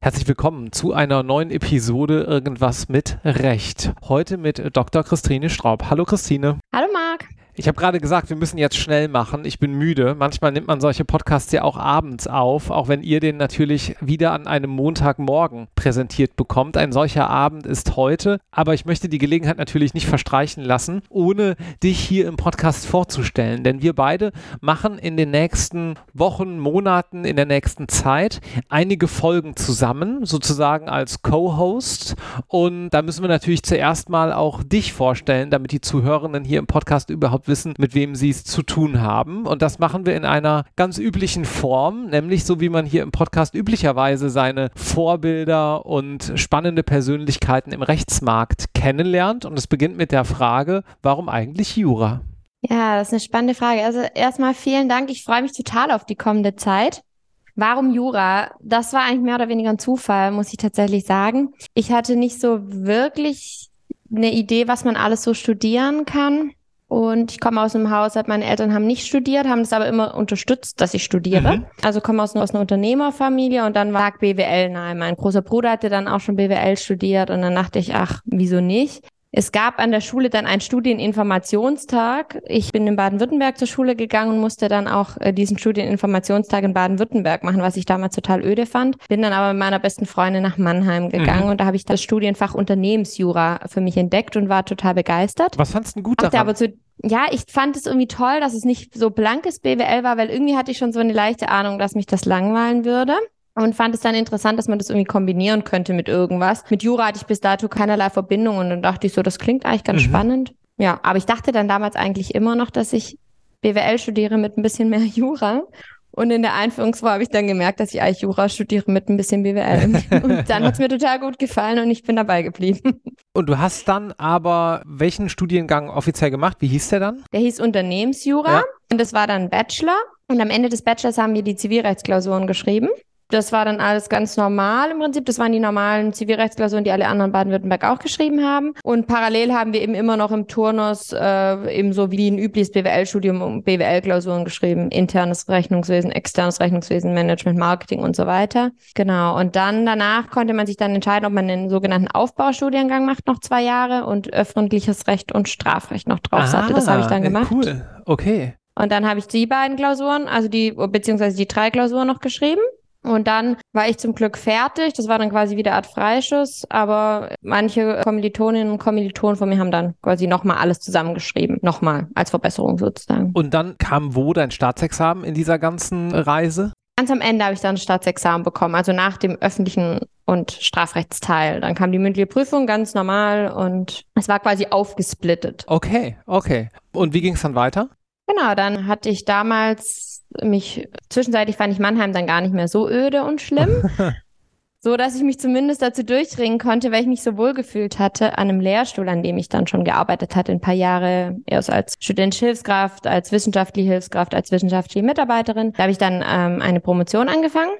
Herzlich willkommen zu einer neuen Episode Irgendwas mit Recht. Heute mit Dr. Christine Straub. Hallo Christine. Hallo. Ich habe gerade gesagt, wir müssen jetzt schnell machen. Ich bin müde. Manchmal nimmt man solche Podcasts ja auch abends auf, auch wenn ihr den natürlich wieder an einem Montagmorgen präsentiert bekommt. Ein solcher Abend ist heute. Aber ich möchte die Gelegenheit natürlich nicht verstreichen lassen, ohne dich hier im Podcast vorzustellen. Denn wir beide machen in den nächsten Wochen, Monaten, in der nächsten Zeit einige Folgen zusammen, sozusagen als Co-Host. Und da müssen wir natürlich zuerst mal auch dich vorstellen, damit die Zuhörenden hier im Podcast überhaupt wissen, mit wem sie es zu tun haben. Und das machen wir in einer ganz üblichen Form, nämlich so wie man hier im Podcast üblicherweise seine Vorbilder und spannende Persönlichkeiten im Rechtsmarkt kennenlernt. Und es beginnt mit der Frage, warum eigentlich Jura? Ja, das ist eine spannende Frage. Also erstmal vielen Dank. Ich freue mich total auf die kommende Zeit. Warum Jura? Das war eigentlich mehr oder weniger ein Zufall, muss ich tatsächlich sagen. Ich hatte nicht so wirklich eine Idee, was man alles so studieren kann. Und ich komme aus einem Haushalt, meine Eltern haben nicht studiert, haben es aber immer unterstützt, dass ich studiere. Mhm. Also komme aus, aus einer Unternehmerfamilie und dann lag BWL nahe. Mein großer Bruder hatte dann auch schon BWL studiert und dann dachte ich, ach, wieso nicht? Es gab an der Schule dann einen Studieninformationstag. Ich bin in Baden-Württemberg zur Schule gegangen und musste dann auch äh, diesen Studieninformationstag in Baden-Württemberg machen, was ich damals total öde fand. Bin dann aber mit meiner besten Freundin nach Mannheim gegangen mhm. und da habe ich das Studienfach Unternehmensjura für mich entdeckt und war total begeistert. Was fandst du gut daran? aber zu, ja, ich fand es irgendwie toll, dass es nicht so blankes BWL war, weil irgendwie hatte ich schon so eine leichte Ahnung, dass mich das langweilen würde und fand es dann interessant, dass man das irgendwie kombinieren könnte mit irgendwas. Mit Jura hatte ich bis dato keinerlei Verbindung und dann dachte ich so, das klingt eigentlich ganz mhm. spannend. Ja, aber ich dachte dann damals eigentlich immer noch, dass ich BWL studiere mit ein bisschen mehr Jura. Und in der Einführungswoche habe ich dann gemerkt, dass ich eigentlich Jura studiere mit ein bisschen BWL. Und dann hat es mir total gut gefallen und ich bin dabei geblieben. Und du hast dann aber welchen Studiengang offiziell gemacht? Wie hieß der dann? Der hieß Unternehmensjura ja. und das war dann Bachelor. Und am Ende des Bachelors haben wir die Zivilrechtsklausuren geschrieben. Das war dann alles ganz normal im Prinzip. Das waren die normalen Zivilrechtsklausuren, die alle anderen Baden-Württemberg auch geschrieben haben. Und parallel haben wir eben immer noch im Turnus äh, eben so wie ein übliches BWL-Studium BWL-Klausuren geschrieben. Internes Rechnungswesen, externes Rechnungswesen, Management, Marketing und so weiter. Genau. Und dann danach konnte man sich dann entscheiden, ob man den sogenannten Aufbaustudiengang macht, noch zwei Jahre und öffentliches Recht und Strafrecht noch drauf ah, hatte. Das habe ich dann gemacht. Cool. Okay. Und dann habe ich die beiden Klausuren, also die, beziehungsweise die drei Klausuren noch geschrieben. Und dann war ich zum Glück fertig. Das war dann quasi wieder Art Freischuss. Aber manche Kommilitoninnen und Kommilitonen von mir haben dann quasi nochmal alles zusammengeschrieben. Nochmal als Verbesserung sozusagen. Und dann kam wo dein Staatsexamen in dieser ganzen Reise? Ganz am Ende habe ich dann ein Staatsexamen bekommen, also nach dem öffentlichen und Strafrechtsteil. Dann kam die mündliche Prüfung ganz normal und es war quasi aufgesplittet. Okay, okay. Und wie ging es dann weiter? Genau, dann hatte ich damals mich, zwischenzeitlich fand ich Mannheim dann gar nicht mehr so öde und schlimm. so dass ich mich zumindest dazu durchringen konnte, weil ich mich so wohl gefühlt hatte an einem Lehrstuhl, an dem ich dann schon gearbeitet hatte, ein paar Jahre erst als studentische Hilfskraft, als wissenschaftliche Hilfskraft, als wissenschaftliche Mitarbeiterin. Da habe ich dann ähm, eine Promotion angefangen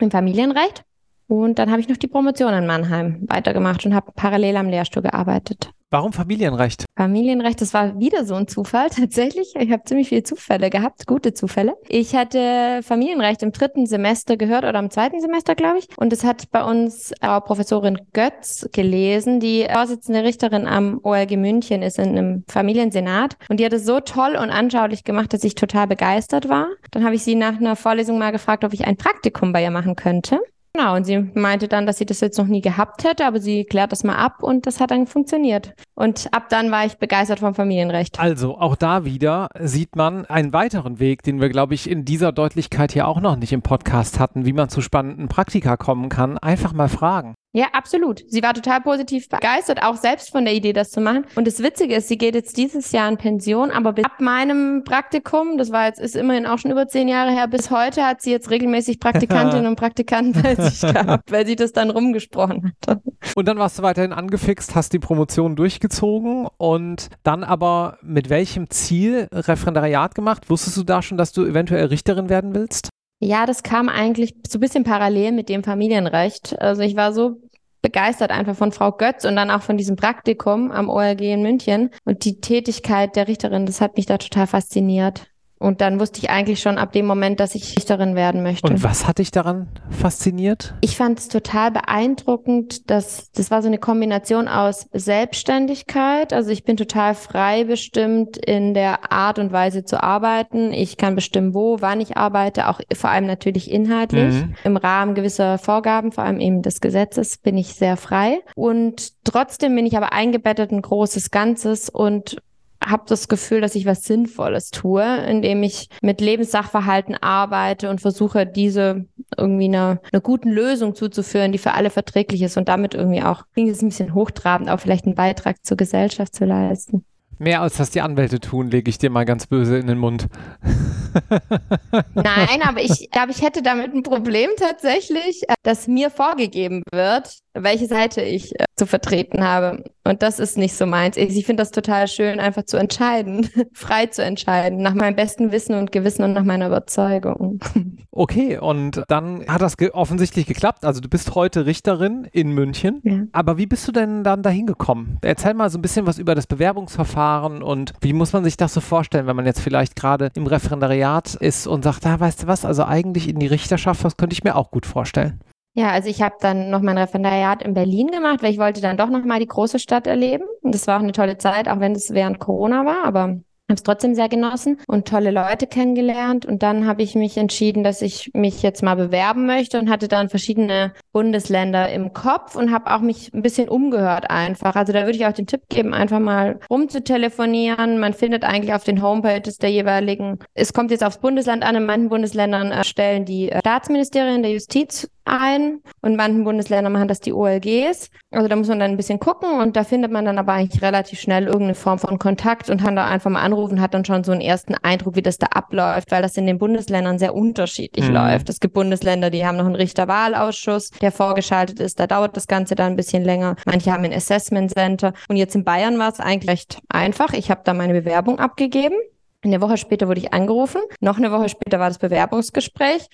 im Familienrecht und dann habe ich noch die Promotion in Mannheim weitergemacht und habe parallel am Lehrstuhl gearbeitet. Warum Familienrecht? Familienrecht, das war wieder so ein Zufall tatsächlich. Ich habe ziemlich viele Zufälle gehabt, gute Zufälle. Ich hatte Familienrecht im dritten Semester gehört oder im zweiten Semester, glaube ich. Und das hat bei uns auch Professorin Götz gelesen, die Vorsitzende Richterin am OLG München ist in einem Familiensenat. Und die hat es so toll und anschaulich gemacht, dass ich total begeistert war. Dann habe ich sie nach einer Vorlesung mal gefragt, ob ich ein Praktikum bei ihr machen könnte. Genau, und sie meinte dann, dass sie das jetzt noch nie gehabt hätte, aber sie klärt das mal ab und das hat dann funktioniert. Und ab dann war ich begeistert vom Familienrecht. Also auch da wieder sieht man einen weiteren Weg, den wir, glaube ich, in dieser Deutlichkeit hier auch noch nicht im Podcast hatten, wie man zu spannenden Praktika kommen kann. Einfach mal fragen. Ja, absolut. Sie war total positiv begeistert, auch selbst von der Idee, das zu machen. Und das Witzige ist, sie geht jetzt dieses Jahr in Pension, aber ab meinem Praktikum, das war jetzt, ist immerhin auch schon über zehn Jahre her, bis heute hat sie jetzt regelmäßig Praktikantinnen und Praktikanten bei sich gehabt, weil sie das dann rumgesprochen hat. Und dann warst du weiterhin angefixt, hast die Promotion durchgezogen und dann aber mit welchem Ziel Referendariat gemacht? Wusstest du da schon, dass du eventuell Richterin werden willst? Ja, das kam eigentlich so ein bisschen parallel mit dem Familienrecht. Also ich war so begeistert einfach von Frau Götz und dann auch von diesem Praktikum am ORG in München. Und die Tätigkeit der Richterin, das hat mich da total fasziniert. Und dann wusste ich eigentlich schon ab dem Moment, dass ich Richterin werden möchte. Und was hat dich daran fasziniert? Ich fand es total beeindruckend, dass das war so eine Kombination aus Selbstständigkeit. Also ich bin total frei bestimmt in der Art und Weise zu arbeiten. Ich kann bestimmen, wo, wann ich arbeite, auch vor allem natürlich inhaltlich. Mhm. Im Rahmen gewisser Vorgaben, vor allem eben des Gesetzes, bin ich sehr frei. Und trotzdem bin ich aber eingebettet in großes Ganzes und habe das Gefühl, dass ich was Sinnvolles tue, indem ich mit Lebenssachverhalten arbeite und versuche, diese irgendwie einer eine guten Lösung zuzuführen, die für alle verträglich ist und damit irgendwie auch, klingt es ein bisschen hochtrabend, auch vielleicht einen Beitrag zur Gesellschaft zu leisten. Mehr als das die Anwälte tun, lege ich dir mal ganz böse in den Mund. Nein, aber ich glaube, ich hätte damit ein Problem tatsächlich, äh, dass mir vorgegeben wird, welche Seite ich äh, zu vertreten habe. Und das ist nicht so meins. Ich finde das total schön, einfach zu entscheiden, frei zu entscheiden, nach meinem besten Wissen und Gewissen und nach meiner Überzeugung. Okay, und dann hat das ge offensichtlich geklappt. Also du bist heute Richterin in München. Ja. Aber wie bist du denn dann dahin gekommen? Erzähl mal so ein bisschen was über das Bewerbungsverfahren und wie muss man sich das so vorstellen, wenn man jetzt vielleicht gerade im Referendariat ist und sagt, ah, weißt du was, also eigentlich in die Richterschaft, das könnte ich mir auch gut vorstellen. Ja, also ich habe dann noch mein Referendariat in Berlin gemacht, weil ich wollte dann doch noch mal die große Stadt erleben. Und das war auch eine tolle Zeit, auch wenn es während Corona war, aber habe es trotzdem sehr genossen und tolle Leute kennengelernt. Und dann habe ich mich entschieden, dass ich mich jetzt mal bewerben möchte und hatte dann verschiedene Bundesländer im Kopf und habe auch mich ein bisschen umgehört einfach. Also da würde ich auch den Tipp geben, einfach mal rumzutelefonieren. Man findet eigentlich auf den Homepages der jeweiligen, es kommt jetzt aufs Bundesland an, in manchen Bundesländern äh, stellen die äh, Staatsministerien der Justiz ein und in manchen Bundesländern machen das die OLGs. Also da muss man dann ein bisschen gucken und da findet man dann aber eigentlich relativ schnell irgendeine Form von Kontakt und kann da einfach mal anrufen, hat dann schon so einen ersten Eindruck, wie das da abläuft, weil das in den Bundesländern sehr unterschiedlich mhm. läuft. Es gibt Bundesländer, die haben noch einen Richterwahlausschuss, der vorgeschaltet ist, da dauert das Ganze dann ein bisschen länger. Manche haben ein Assessment Center und jetzt in Bayern war es eigentlich recht einfach. Ich habe da meine Bewerbung abgegeben. Eine Woche später wurde ich angerufen. Noch eine Woche später war das Bewerbungsgespräch.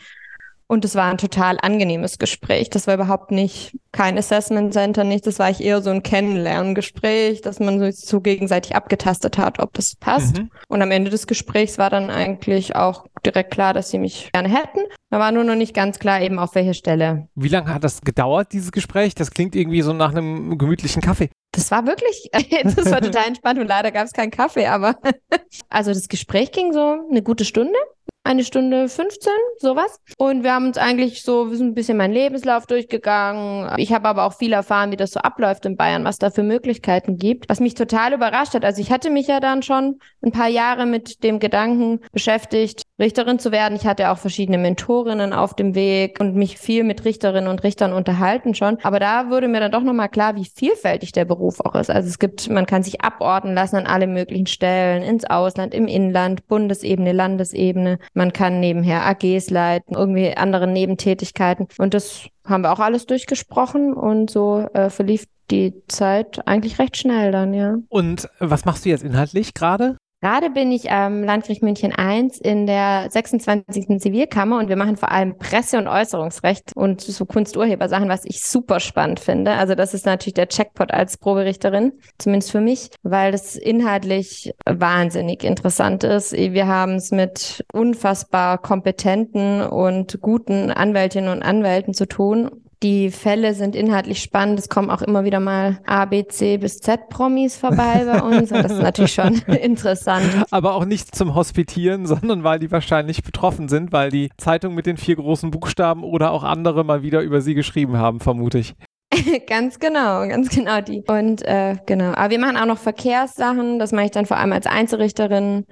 Und es war ein total angenehmes Gespräch. Das war überhaupt nicht kein Assessment Center, nicht. Das war ich eher so ein Kennenlerngespräch, dass man sich so gegenseitig abgetastet hat, ob das passt. Mhm. Und am Ende des Gesprächs war dann eigentlich auch direkt klar, dass sie mich gerne hätten. Da war nur noch nicht ganz klar eben auf welche Stelle. Wie lange hat das gedauert, dieses Gespräch? Das klingt irgendwie so nach einem gemütlichen Kaffee. Das war wirklich, das war total entspannt und leider gab es keinen Kaffee, aber also das Gespräch ging so eine gute Stunde eine Stunde 15, sowas. Und wir haben uns eigentlich so, wir sind ein bisschen meinen Lebenslauf durchgegangen. Ich habe aber auch viel erfahren, wie das so abläuft in Bayern, was da für Möglichkeiten gibt, was mich total überrascht hat. Also ich hatte mich ja dann schon ein paar Jahre mit dem Gedanken beschäftigt, Richterin zu werden. Ich hatte auch verschiedene Mentorinnen auf dem Weg und mich viel mit Richterinnen und Richtern unterhalten schon. Aber da wurde mir dann doch nochmal klar, wie vielfältig der Beruf auch ist. Also es gibt, man kann sich abordnen lassen an alle möglichen Stellen, ins Ausland, im Inland, Bundesebene, Landesebene. Man kann nebenher AGs leiten, irgendwie andere Nebentätigkeiten. Und das haben wir auch alles durchgesprochen und so äh, verlief die Zeit eigentlich recht schnell dann, ja. Und was machst du jetzt inhaltlich gerade? Gerade bin ich am Landgericht München I in der 26. Zivilkammer und wir machen vor allem Presse- und Äußerungsrecht und so Kunsturhebersachen, was ich super spannend finde. Also das ist natürlich der Checkpot als Proberichterin, zumindest für mich, weil das inhaltlich wahnsinnig interessant ist. Wir haben es mit unfassbar kompetenten und guten Anwältinnen und Anwälten zu tun die Fälle sind inhaltlich spannend. Es kommen auch immer wieder mal A, B, C bis Z Promis vorbei bei uns. Und das ist natürlich schon interessant. Aber auch nicht zum Hospitieren, sondern weil die wahrscheinlich betroffen sind, weil die Zeitung mit den vier großen Buchstaben oder auch andere mal wieder über sie geschrieben haben, vermute ich. ganz genau, ganz genau die. Und äh, genau. Aber wir machen auch noch Verkehrssachen. Das mache ich dann vor allem als Einzelrichterin.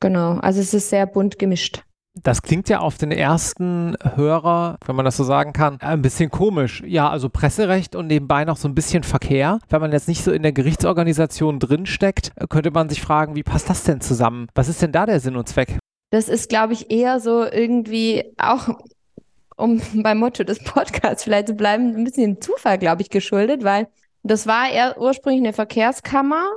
Genau. Also es ist sehr bunt gemischt. Das klingt ja auf den ersten Hörer, wenn man das so sagen kann, ein bisschen komisch. Ja, also Presserecht und nebenbei noch so ein bisschen Verkehr. Wenn man jetzt nicht so in der Gerichtsorganisation drinsteckt, könnte man sich fragen, wie passt das denn zusammen? Was ist denn da der Sinn und Zweck? Das ist, glaube ich, eher so irgendwie auch um beim Motto des Podcasts vielleicht zu bleiben, ein bisschen dem Zufall, glaube ich, geschuldet, weil das war eher ursprünglich eine Verkehrskammer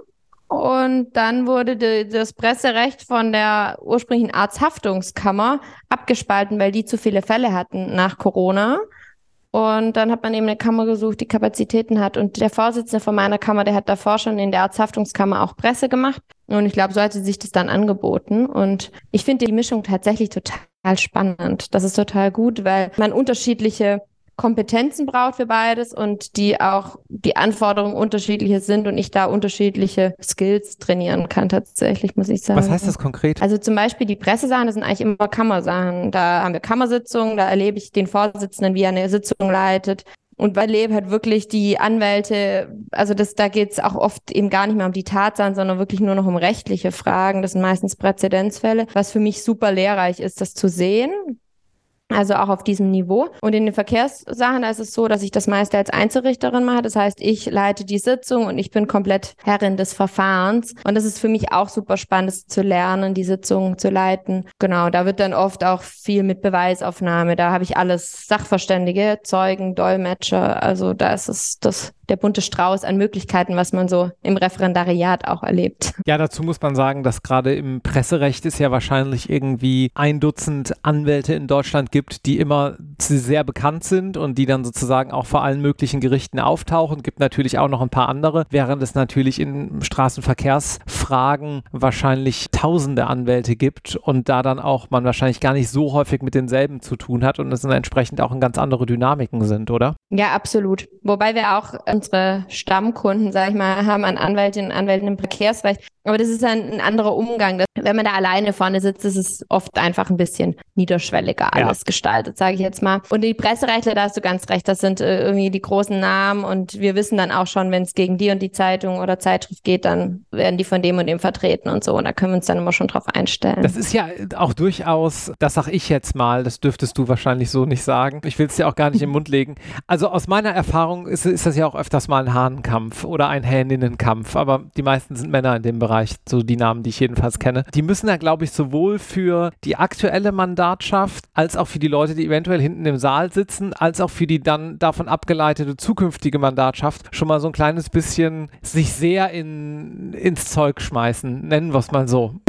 und dann wurde die, das Presserecht von der ursprünglichen Arzthaftungskammer abgespalten, weil die zu viele Fälle hatten nach Corona. Und dann hat man eben eine Kammer gesucht, die Kapazitäten hat. Und der Vorsitzende von meiner Kammer, der hat davor schon in der Arzthaftungskammer auch Presse gemacht. Und ich glaube, so hat sie sich das dann angeboten. Und ich finde die Mischung tatsächlich total spannend. Das ist total gut, weil man unterschiedliche Kompetenzen braucht für beides und die auch die Anforderungen unterschiedliche sind und ich da unterschiedliche Skills trainieren kann tatsächlich, muss ich sagen. Was heißt das konkret? Also zum Beispiel die Pressesachen, das sind eigentlich immer Kammersachen. Da haben wir Kammersitzungen, da erlebe ich den Vorsitzenden, wie er eine Sitzung leitet. Und bei Leb hat wirklich die Anwälte, also das, da geht es auch oft eben gar nicht mehr um die Tatsachen, sondern wirklich nur noch um rechtliche Fragen. Das sind meistens Präzedenzfälle, was für mich super lehrreich ist, das zu sehen. Also auch auf diesem Niveau. Und in den Verkehrssachen ist es so, dass ich das meiste als Einzelrichterin mache. Das heißt, ich leite die Sitzung und ich bin komplett Herrin des Verfahrens. Und das ist für mich auch super spannend zu lernen, die Sitzung zu leiten. Genau, da wird dann oft auch viel mit Beweisaufnahme. Da habe ich alles Sachverständige, Zeugen, Dolmetscher. Also da ist es das der bunte Strauß an Möglichkeiten, was man so im Referendariat auch erlebt. Ja, dazu muss man sagen, dass gerade im Presserecht es ja wahrscheinlich irgendwie ein Dutzend Anwälte in Deutschland gibt, die immer sehr bekannt sind und die dann sozusagen auch vor allen möglichen Gerichten auftauchen. Gibt natürlich auch noch ein paar andere, während es natürlich in Straßenverkehrsfragen wahrscheinlich tausende Anwälte gibt und da dann auch man wahrscheinlich gar nicht so häufig mit denselben zu tun hat und es dann entsprechend auch in ganz andere Dynamiken sind, oder? Ja, absolut. Wobei wir auch unsere Stammkunden, sage ich mal, haben an Anwältinnen und Anwälten im Verkehrsrecht. Aber das ist ein, ein anderer Umgang. Wenn man da alleine vorne sitzt, ist es oft einfach ein bisschen niederschwelliger alles ja. gestaltet, sage ich jetzt mal. Und die Presserechtler, da hast du ganz recht, das sind äh, irgendwie die großen Namen und wir wissen dann auch schon, wenn es gegen die und die Zeitung oder Zeitschrift geht, dann werden die von dem und dem vertreten und so. Und da können wir uns dann immer schon drauf einstellen. Das ist ja auch durchaus, das sag ich jetzt mal, das dürftest du wahrscheinlich so nicht sagen. Ich will es dir auch gar nicht im Mund legen. Also aus meiner Erfahrung ist, ist das ja auch öfters mal ein Hahnenkampf oder ein Hähninnenkampf, aber die meisten sind Männer in dem Bereich. So die Namen, die ich jedenfalls kenne. Die müssen ja, glaube ich, sowohl für die aktuelle Mandatschaft als auch für die Leute, die eventuell hinten im Saal sitzen, als auch für die dann davon abgeleitete zukünftige Mandatschaft schon mal so ein kleines bisschen sich sehr in, ins Zeug schmeißen, nennen wir es mal so.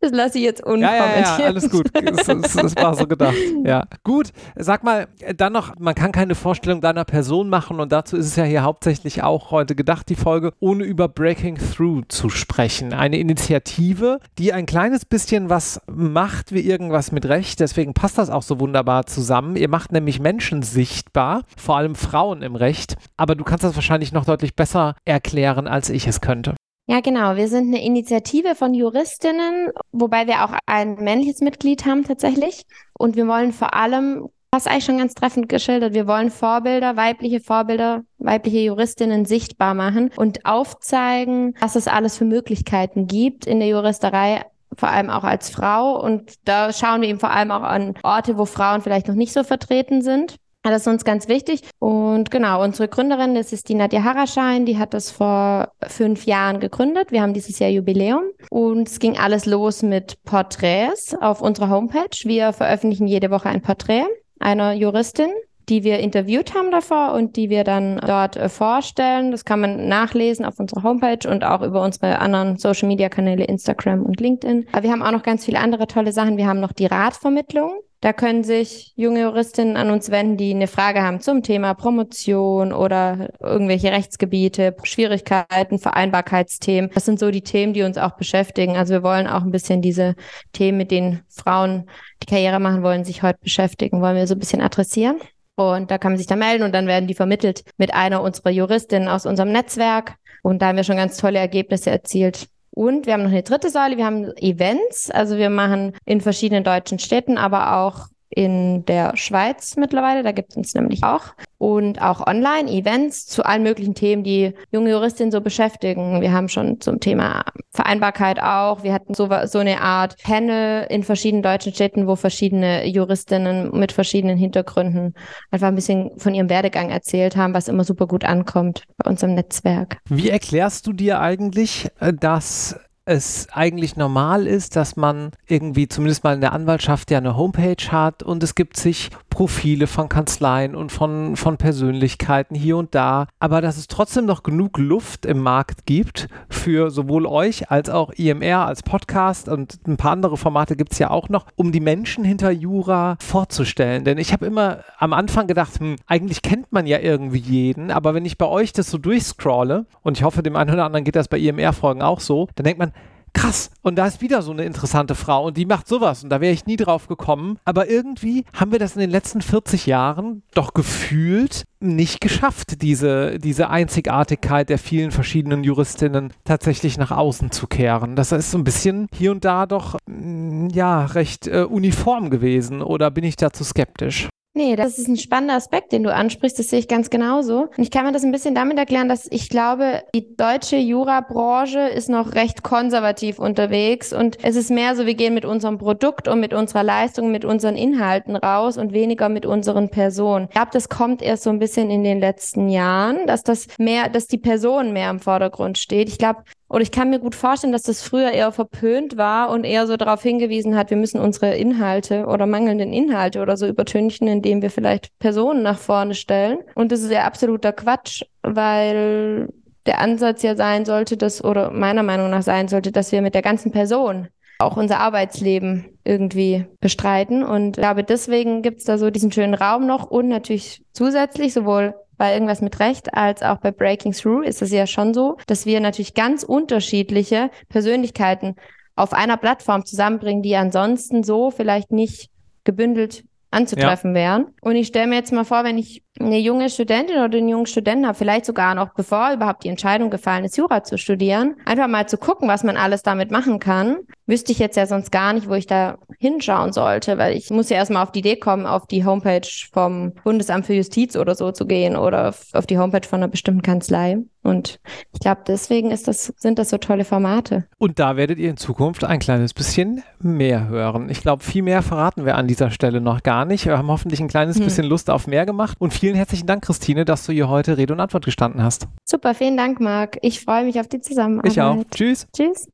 Das lasse ich jetzt unkommentiert. Ja, ja, ja, alles gut. Das, das, das, war so gedacht. Ja. Gut, sag mal, dann noch, man kann keine Vorstellung deiner Person machen und dazu ist es ja hier hauptsächlich auch heute gedacht, die Folge, ohne über Breaking Through zu sprechen. Eine Initiative, die ein kleines bisschen was macht wie irgendwas mit Recht. Deswegen passt das auch so wunderbar zusammen. Ihr macht nämlich Menschen sichtbar, vor allem Frauen im Recht. Aber du kannst das wahrscheinlich noch deutlich besser erklären, als ich es könnte. Ja, genau. Wir sind eine Initiative von Juristinnen, wobei wir auch ein männliches Mitglied haben tatsächlich. Und wir wollen vor allem, das eigentlich schon ganz treffend geschildert, wir wollen Vorbilder, weibliche Vorbilder, weibliche Juristinnen sichtbar machen und aufzeigen, was es alles für Möglichkeiten gibt in der Juristerei vor allem auch als Frau. Und da schauen wir eben vor allem auch an Orte, wo Frauen vielleicht noch nicht so vertreten sind. Das ist uns ganz wichtig. Und genau, unsere Gründerin, das ist die Nadja Haraschein, die hat das vor fünf Jahren gegründet. Wir haben dieses Jahr Jubiläum. Und es ging alles los mit Porträts auf unserer Homepage. Wir veröffentlichen jede Woche ein Porträt einer Juristin die wir interviewt haben davor und die wir dann dort äh, vorstellen. Das kann man nachlesen auf unserer Homepage und auch über unsere anderen Social Media Kanäle Instagram und LinkedIn. Aber wir haben auch noch ganz viele andere tolle Sachen. Wir haben noch die Ratvermittlung. Da können sich junge Juristinnen an uns wenden, die eine Frage haben zum Thema Promotion oder irgendwelche Rechtsgebiete, Schwierigkeiten, Vereinbarkeitsthemen. Das sind so die Themen, die uns auch beschäftigen. Also wir wollen auch ein bisschen diese Themen, mit denen Frauen die Karriere machen wollen, sich heute beschäftigen, wollen wir so ein bisschen adressieren. Und da kann man sich da melden und dann werden die vermittelt mit einer unserer Juristinnen aus unserem Netzwerk. Und da haben wir schon ganz tolle Ergebnisse erzielt. Und wir haben noch eine dritte Säule, wir haben Events. Also wir machen in verschiedenen deutschen Städten, aber auch in der Schweiz mittlerweile, da gibt es uns nämlich auch. Und auch Online-Events zu allen möglichen Themen, die junge Juristinnen so beschäftigen. Wir haben schon zum Thema Vereinbarkeit auch. Wir hatten so, so eine Art Panel in verschiedenen deutschen Städten, wo verschiedene Juristinnen mit verschiedenen Hintergründen einfach ein bisschen von ihrem Werdegang erzählt haben, was immer super gut ankommt bei unserem Netzwerk. Wie erklärst du dir eigentlich, äh, dass es eigentlich normal ist, dass man irgendwie zumindest mal in der Anwaltschaft ja eine Homepage hat und es gibt sich Profile von Kanzleien und von, von Persönlichkeiten hier und da, aber dass es trotzdem noch genug Luft im Markt gibt für sowohl euch als auch IMR als Podcast und ein paar andere Formate gibt es ja auch noch, um die Menschen hinter Jura vorzustellen. Denn ich habe immer am Anfang gedacht, hm, eigentlich kennt man ja irgendwie jeden, aber wenn ich bei euch das so durchscrolle und ich hoffe, dem einen oder anderen geht das bei IMR-Folgen auch so, dann denkt man, krass, und da ist wieder so eine interessante Frau und die macht sowas und da wäre ich nie drauf gekommen. Aber irgendwie haben wir das in den letzten 40 Jahren doch gefühlt nicht geschafft, diese, diese Einzigartigkeit der vielen verschiedenen Juristinnen tatsächlich nach außen zu kehren. Das ist so ein bisschen hier und da doch, mm, ja, recht äh, uniform gewesen oder bin ich dazu skeptisch? Nee, das ist ein spannender Aspekt, den du ansprichst. Das sehe ich ganz genauso. Und ich kann mir das ein bisschen damit erklären, dass ich glaube, die deutsche Jurabranche ist noch recht konservativ unterwegs und es ist mehr so, wir gehen mit unserem Produkt und mit unserer Leistung, mit unseren Inhalten raus und weniger mit unseren Personen. Ich glaube, das kommt erst so ein bisschen in den letzten Jahren, dass das mehr, dass die Person mehr im Vordergrund steht. Ich glaube, oder ich kann mir gut vorstellen, dass das früher eher verpönt war und eher so darauf hingewiesen hat, wir müssen unsere Inhalte oder mangelnden Inhalte oder so übertünchen, indem wir vielleicht Personen nach vorne stellen. Und das ist ja absoluter Quatsch, weil der Ansatz ja sein sollte, dass, oder meiner Meinung nach sein sollte, dass wir mit der ganzen Person auch unser Arbeitsleben irgendwie bestreiten. Und ich glaube, deswegen gibt es da so diesen schönen Raum noch und natürlich zusätzlich sowohl bei irgendwas mit Recht als auch bei Breaking Through ist es ja schon so, dass wir natürlich ganz unterschiedliche Persönlichkeiten auf einer Plattform zusammenbringen, die ansonsten so vielleicht nicht gebündelt anzutreffen ja. wären. Und ich stelle mir jetzt mal vor, wenn ich eine junge Studentin oder einen jungen Studenten habe, vielleicht sogar noch bevor überhaupt die Entscheidung gefallen ist, Jura zu studieren, einfach mal zu gucken, was man alles damit machen kann, wüsste ich jetzt ja sonst gar nicht, wo ich da hinschauen sollte, weil ich muss ja erstmal auf die Idee kommen, auf die Homepage vom Bundesamt für Justiz oder so zu gehen oder auf die Homepage von einer bestimmten Kanzlei. Und ich glaube, deswegen das, sind das so tolle Formate. Und da werdet ihr in Zukunft ein kleines bisschen mehr hören. Ich glaube, viel mehr verraten wir an dieser Stelle noch gar nicht. Wir haben hoffentlich ein kleines hm. bisschen Lust auf mehr gemacht. Und vielen herzlichen Dank, Christine, dass du hier heute Rede und Antwort gestanden hast. Super, vielen Dank, Marc. Ich freue mich auf die Zusammenarbeit. Ich auch. Tschüss. Tschüss.